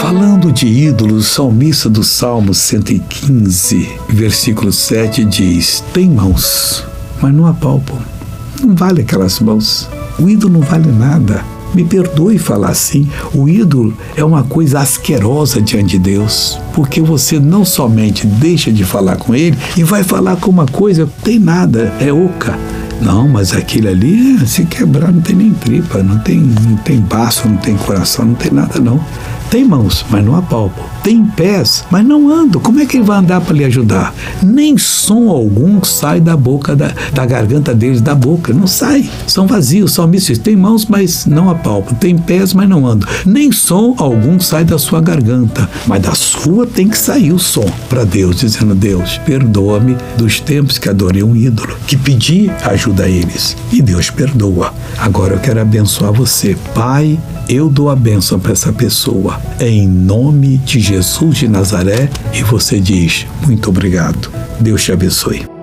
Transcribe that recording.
Falando de ídolos, o salmista do Salmo 115, versículo 7 diz: Tem mãos, mas não apalpam. Não vale aquelas mãos. O ídolo não vale nada. Me perdoe falar assim, o ídolo é uma coisa asquerosa diante de Deus, porque você não somente deixa de falar com ele e vai falar com uma coisa que tem nada, é oca. Não, mas aquele ali, se quebrar, não tem nem tripa, não tem, não tem baço, não tem coração, não tem nada não. Tem mãos, mas não apalpam. Tem pés, mas não andam. Como é que ele vai andar para lhe ajudar? Nem som algum sai da boca, da, da garganta deles, da boca. Não sai. São vazios, são mísseis. Tem mãos, mas não apalpam. Tem pés, mas não andam. Nem som algum sai da sua garganta. Mas da sua tem que sair o som para Deus, dizendo: Deus, perdoa-me dos tempos que adorei um ídolo, que pedi ajuda a eles. E Deus perdoa. Agora eu quero abençoar você. Pai, eu dou a bênção para essa pessoa, em nome de Jesus de Nazaré, e você diz: muito obrigado. Deus te abençoe.